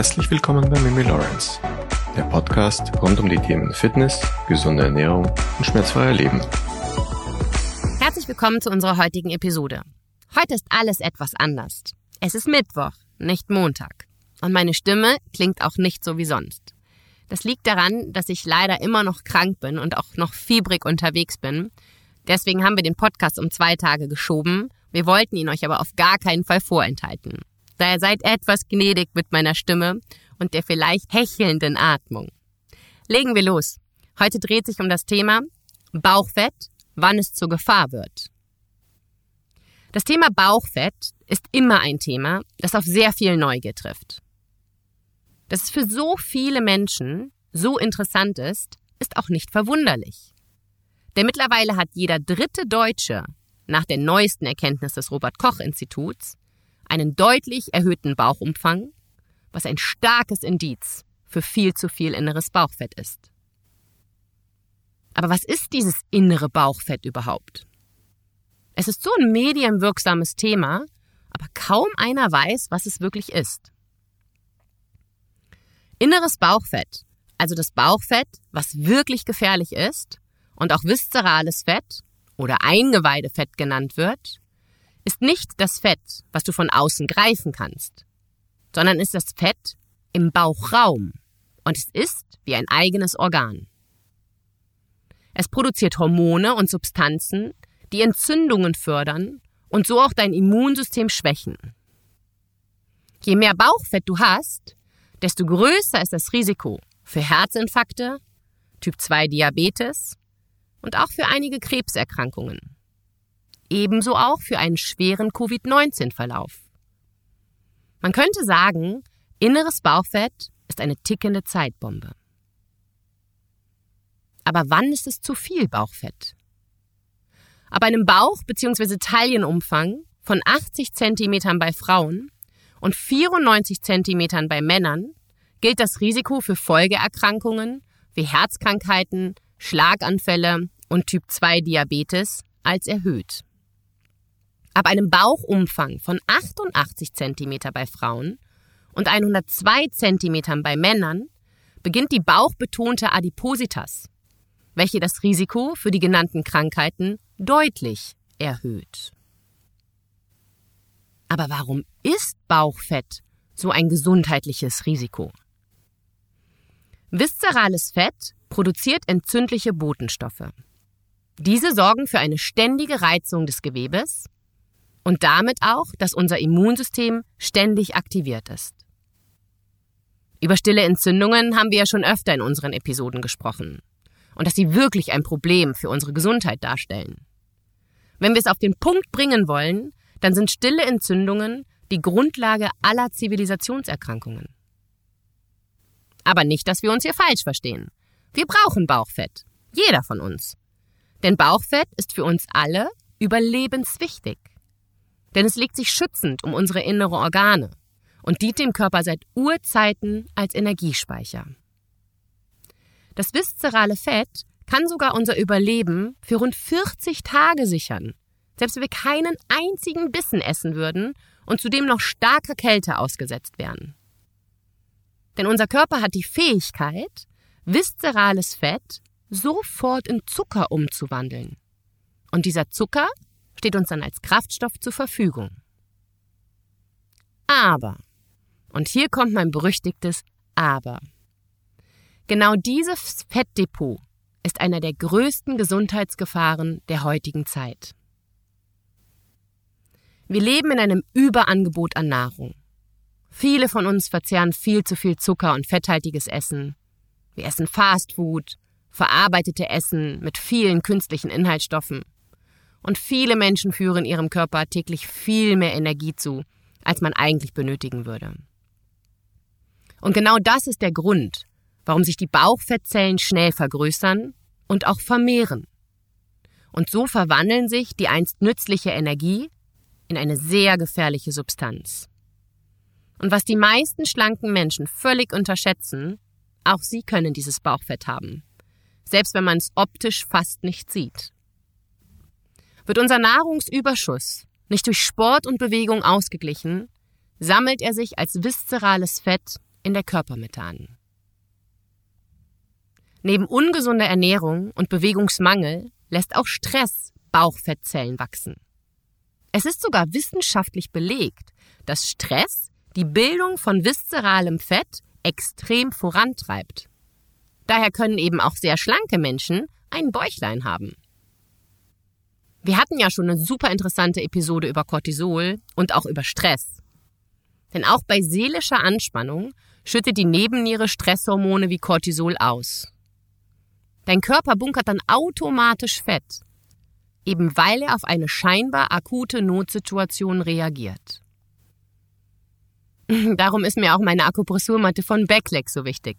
Herzlich willkommen bei Mimi Lawrence, der Podcast rund um die Themen Fitness, gesunde Ernährung und schmerzfreier Leben. Herzlich willkommen zu unserer heutigen Episode. Heute ist alles etwas anders. Es ist Mittwoch, nicht Montag. Und meine Stimme klingt auch nicht so wie sonst. Das liegt daran, dass ich leider immer noch krank bin und auch noch fiebrig unterwegs bin. Deswegen haben wir den Podcast um zwei Tage geschoben. Wir wollten ihn euch aber auf gar keinen Fall vorenthalten. Daher seid etwas gnädig mit meiner Stimme und der vielleicht hechelnden Atmung. Legen wir los. Heute dreht sich um das Thema Bauchfett, wann es zur Gefahr wird. Das Thema Bauchfett ist immer ein Thema, das auf sehr viel Neugier trifft. Dass es für so viele Menschen so interessant ist, ist auch nicht verwunderlich. Denn mittlerweile hat jeder dritte Deutsche nach den neuesten Erkenntnissen des Robert Koch Instituts einen deutlich erhöhten Bauchumfang, was ein starkes Indiz für viel zu viel inneres Bauchfett ist. Aber was ist dieses innere Bauchfett überhaupt? Es ist so ein medienwirksames Thema, aber kaum einer weiß, was es wirklich ist. Inneres Bauchfett, also das Bauchfett, was wirklich gefährlich ist und auch viszerales Fett oder Eingeweidefett genannt wird, ist nicht das Fett, was du von außen greifen kannst, sondern ist das Fett im Bauchraum und es ist wie ein eigenes Organ. Es produziert Hormone und Substanzen, die Entzündungen fördern und so auch dein Immunsystem schwächen. Je mehr Bauchfett du hast, desto größer ist das Risiko für Herzinfarkte, Typ 2 Diabetes und auch für einige Krebserkrankungen ebenso auch für einen schweren Covid-19-Verlauf. Man könnte sagen, inneres Bauchfett ist eine tickende Zeitbombe. Aber wann ist es zu viel Bauchfett? Ab einem Bauch- bzw. Taillenumfang von 80 cm bei Frauen und 94 cm bei Männern gilt das Risiko für Folgeerkrankungen wie Herzkrankheiten, Schlaganfälle und Typ 2 Diabetes als erhöht. Ab einem Bauchumfang von 88 cm bei Frauen und 102 cm bei Männern beginnt die bauchbetonte Adipositas, welche das Risiko für die genannten Krankheiten deutlich erhöht. Aber warum ist Bauchfett so ein gesundheitliches Risiko? Viszerales Fett produziert entzündliche Botenstoffe. Diese sorgen für eine ständige Reizung des Gewebes und damit auch, dass unser Immunsystem ständig aktiviert ist. Über stille Entzündungen haben wir ja schon öfter in unseren Episoden gesprochen und dass sie wirklich ein Problem für unsere Gesundheit darstellen. Wenn wir es auf den Punkt bringen wollen, dann sind stille Entzündungen die Grundlage aller Zivilisationserkrankungen. Aber nicht, dass wir uns hier falsch verstehen. Wir brauchen Bauchfett. Jeder von uns. Denn Bauchfett ist für uns alle überlebenswichtig. Denn es legt sich schützend um unsere innere Organe und dient dem Körper seit Urzeiten als Energiespeicher. Das viszerale Fett kann sogar unser Überleben für rund 40 Tage sichern, selbst wenn wir keinen einzigen Bissen essen würden und zudem noch starker Kälte ausgesetzt wären. Denn unser Körper hat die Fähigkeit, viszerales Fett sofort in Zucker umzuwandeln. Und dieser Zucker steht uns dann als Kraftstoff zur Verfügung. Aber, und hier kommt mein berüchtigtes Aber. Genau dieses Fettdepot ist einer der größten Gesundheitsgefahren der heutigen Zeit. Wir leben in einem Überangebot an Nahrung. Viele von uns verzehren viel zu viel Zucker und fetthaltiges Essen. Wir essen Fastfood, verarbeitete Essen mit vielen künstlichen Inhaltsstoffen und viele Menschen führen ihrem Körper täglich viel mehr Energie zu, als man eigentlich benötigen würde. Und genau das ist der Grund, warum sich die Bauchfettzellen schnell vergrößern und auch vermehren. Und so verwandeln sich die einst nützliche Energie in eine sehr gefährliche Substanz. Und was die meisten schlanken Menschen völlig unterschätzen, auch sie können dieses Bauchfett haben, selbst wenn man es optisch fast nicht sieht. Wird unser Nahrungsüberschuss nicht durch Sport und Bewegung ausgeglichen, sammelt er sich als viszerales Fett in der Körpermethan. Neben ungesunder Ernährung und Bewegungsmangel lässt auch Stress Bauchfettzellen wachsen. Es ist sogar wissenschaftlich belegt, dass Stress die Bildung von viszeralem Fett extrem vorantreibt. Daher können eben auch sehr schlanke Menschen ein Bäuchlein haben. Wir hatten ja schon eine super interessante Episode über Cortisol und auch über Stress. Denn auch bei seelischer Anspannung schüttet die Nebenniere Stresshormone wie Cortisol aus. Dein Körper bunkert dann automatisch Fett, eben weil er auf eine scheinbar akute Notsituation reagiert. Darum ist mir auch meine Akupressurmatte von Backlex so wichtig.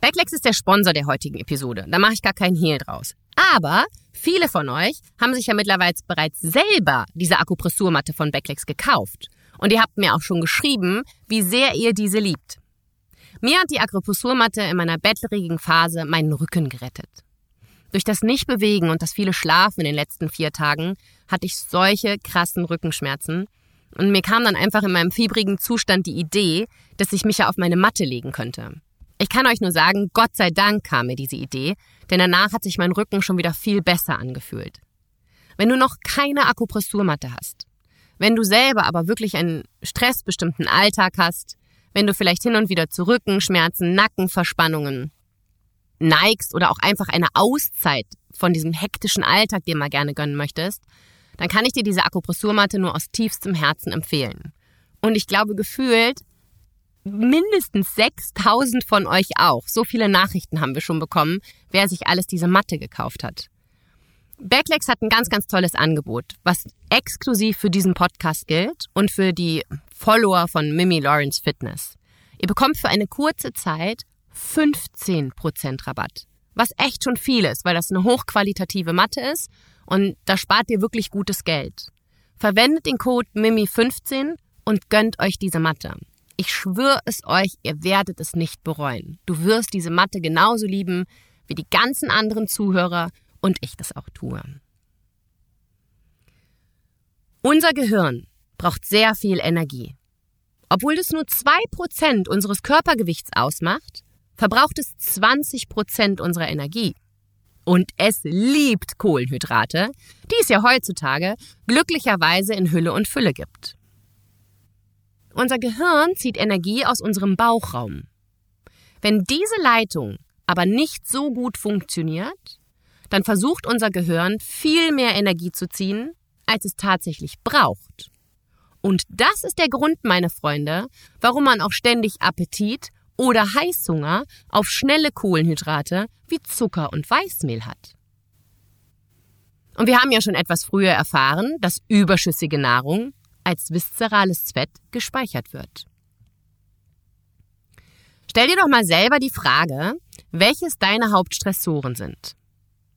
Backlex ist der Sponsor der heutigen Episode, da mache ich gar keinen Hehl draus. Aber viele von euch haben sich ja mittlerweile bereits selber diese Akupressurmatte von Backlex gekauft. Und ihr habt mir auch schon geschrieben, wie sehr ihr diese liebt. Mir hat die Akupressurmatte in meiner bettlerigen Phase meinen Rücken gerettet. Durch das Nichtbewegen und das viele Schlafen in den letzten vier Tagen hatte ich solche krassen Rückenschmerzen. Und mir kam dann einfach in meinem fiebrigen Zustand die Idee, dass ich mich ja auf meine Matte legen könnte. Ich kann euch nur sagen, Gott sei Dank kam mir diese Idee, denn danach hat sich mein Rücken schon wieder viel besser angefühlt. Wenn du noch keine Akupressurmatte hast, wenn du selber aber wirklich einen stressbestimmten Alltag hast, wenn du vielleicht hin und wieder zu Rückenschmerzen, Nackenverspannungen neigst oder auch einfach eine Auszeit von diesem hektischen Alltag dir mal gerne gönnen möchtest, dann kann ich dir diese Akupressurmatte nur aus tiefstem Herzen empfehlen. Und ich glaube gefühlt mindestens 6000 von euch auch. So viele Nachrichten haben wir schon bekommen, wer sich alles diese Matte gekauft hat. Backlegs hat ein ganz, ganz tolles Angebot, was exklusiv für diesen Podcast gilt und für die Follower von Mimi Lawrence Fitness. Ihr bekommt für eine kurze Zeit 15% Rabatt, was echt schon viel ist, weil das eine hochqualitative Matte ist und da spart ihr wirklich gutes Geld. Verwendet den Code MIMI15 und gönnt euch diese Matte. Ich schwöre es euch, ihr werdet es nicht bereuen. Du wirst diese Matte genauso lieben wie die ganzen anderen Zuhörer und ich das auch tue. Unser Gehirn braucht sehr viel Energie. Obwohl es nur zwei Prozent unseres Körpergewichts ausmacht, verbraucht es 20 Prozent unserer Energie. Und es liebt Kohlenhydrate, die es ja heutzutage glücklicherweise in Hülle und Fülle gibt. Unser Gehirn zieht Energie aus unserem Bauchraum. Wenn diese Leitung aber nicht so gut funktioniert, dann versucht unser Gehirn viel mehr Energie zu ziehen, als es tatsächlich braucht. Und das ist der Grund, meine Freunde, warum man auch ständig Appetit oder Heißhunger auf schnelle Kohlenhydrate wie Zucker und Weißmehl hat. Und wir haben ja schon etwas früher erfahren, dass überschüssige Nahrung als viszerales Fett gespeichert wird. Stell dir doch mal selber die Frage, welches deine Hauptstressoren sind.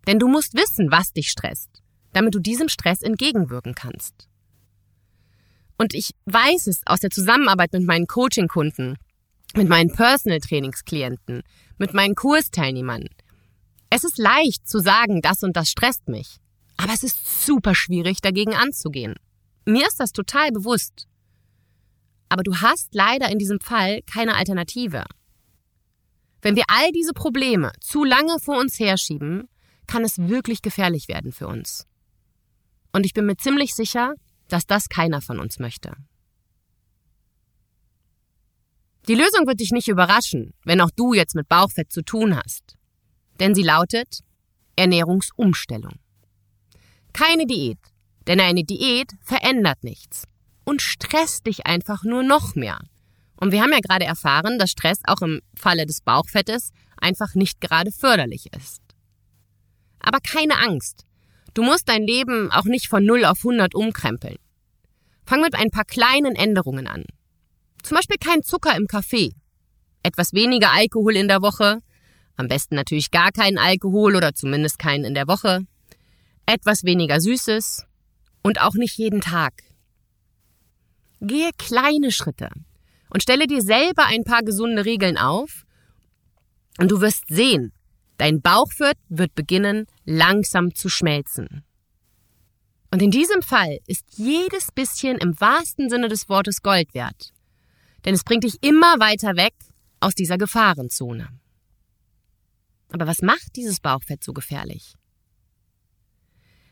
Denn du musst wissen, was dich stresst, damit du diesem Stress entgegenwirken kannst. Und ich weiß es aus der Zusammenarbeit mit meinen Coaching-Kunden, mit meinen Personal Trainingsklienten, mit meinen Kursteilnehmern. Es ist leicht zu sagen, das und das stresst mich. Aber es ist super schwierig, dagegen anzugehen. Mir ist das total bewusst. Aber du hast leider in diesem Fall keine Alternative. Wenn wir all diese Probleme zu lange vor uns herschieben, kann es wirklich gefährlich werden für uns. Und ich bin mir ziemlich sicher, dass das keiner von uns möchte. Die Lösung wird dich nicht überraschen, wenn auch du jetzt mit Bauchfett zu tun hast. Denn sie lautet Ernährungsumstellung. Keine Diät, denn eine Diät verändert nichts und stresst dich einfach nur noch mehr. Und wir haben ja gerade erfahren, dass Stress auch im Falle des Bauchfettes einfach nicht gerade förderlich ist. Aber keine Angst. Du musst dein Leben auch nicht von 0 auf 100 umkrempeln. Fang mit ein paar kleinen Änderungen an. Zum Beispiel kein Zucker im Kaffee. Etwas weniger Alkohol in der Woche. Am besten natürlich gar keinen Alkohol oder zumindest keinen in der Woche. Etwas weniger Süßes. Und auch nicht jeden Tag. Gehe kleine Schritte und stelle dir selber ein paar gesunde Regeln auf. Und du wirst sehen, dein Bauchwirt wird beginnen, langsam zu schmelzen. Und in diesem Fall ist jedes bisschen im wahrsten Sinne des Wortes Gold wert. Denn es bringt dich immer weiter weg aus dieser Gefahrenzone. Aber was macht dieses Bauchfett so gefährlich?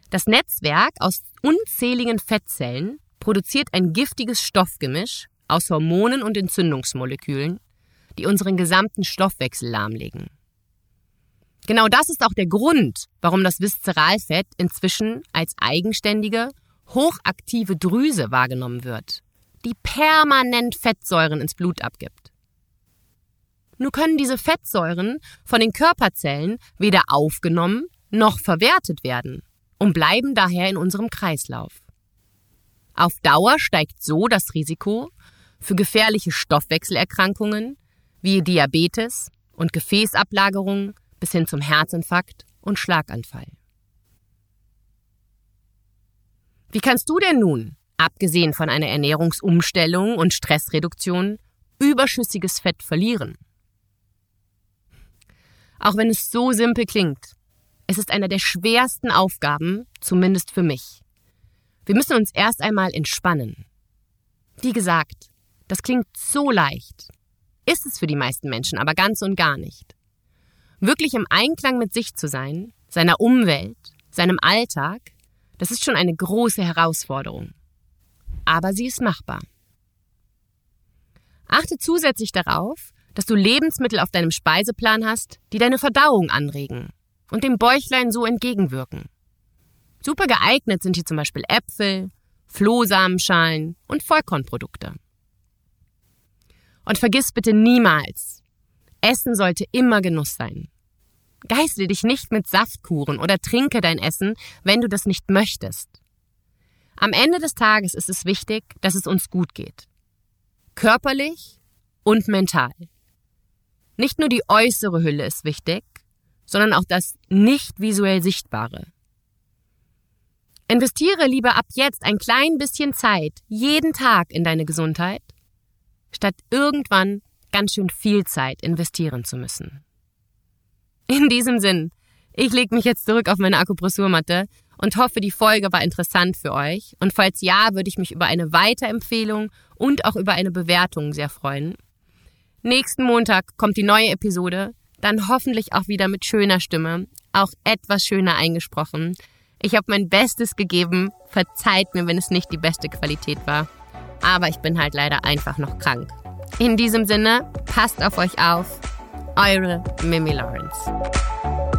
Das Netzwerk aus unzähligen Fettzellen produziert ein giftiges Stoffgemisch aus Hormonen und Entzündungsmolekülen, die unseren gesamten Stoffwechsel lahmlegen. Genau das ist auch der Grund, warum das Viszeralfett inzwischen als eigenständige, hochaktive Drüse wahrgenommen wird, die permanent Fettsäuren ins Blut abgibt. Nur können diese Fettsäuren von den Körperzellen weder aufgenommen noch verwertet werden und bleiben daher in unserem Kreislauf. Auf Dauer steigt so das Risiko für gefährliche Stoffwechselerkrankungen wie Diabetes und Gefäßablagerungen bis hin zum Herzinfarkt und Schlaganfall. Wie kannst du denn nun, abgesehen von einer Ernährungsumstellung und Stressreduktion, überschüssiges Fett verlieren? Auch wenn es so simpel klingt, es ist eine der schwersten Aufgaben, zumindest für mich. Wir müssen uns erst einmal entspannen. Wie gesagt, das klingt so leicht, ist es für die meisten Menschen aber ganz und gar nicht. Wirklich im Einklang mit sich zu sein, seiner Umwelt, seinem Alltag, das ist schon eine große Herausforderung. Aber sie ist machbar. Achte zusätzlich darauf, dass du Lebensmittel auf deinem Speiseplan hast, die deine Verdauung anregen und dem Bäuchlein so entgegenwirken. Super geeignet sind hier zum Beispiel Äpfel, Flohsamenschalen und Vollkornprodukte. Und vergiss bitte niemals, Essen sollte immer Genuss sein. Geißle dich nicht mit Saftkuren oder trinke dein Essen, wenn du das nicht möchtest. Am Ende des Tages ist es wichtig, dass es uns gut geht. Körperlich und mental. Nicht nur die äußere Hülle ist wichtig, sondern auch das nicht visuell Sichtbare. Investiere lieber ab jetzt ein klein bisschen Zeit jeden Tag in deine Gesundheit, statt irgendwann ganz schön viel Zeit investieren zu müssen. In diesem Sinn, ich lege mich jetzt zurück auf meine Akupressurmatte und hoffe, die Folge war interessant für euch. Und falls ja, würde ich mich über eine Weiterempfehlung und auch über eine Bewertung sehr freuen. Nächsten Montag kommt die neue Episode, dann hoffentlich auch wieder mit schöner Stimme, auch etwas schöner eingesprochen. Ich habe mein Bestes gegeben, verzeiht mir, wenn es nicht die beste Qualität war. Aber ich bin halt leider einfach noch krank. In diesem Sinne, passt auf euch auf. Eure Mimi Lawrence.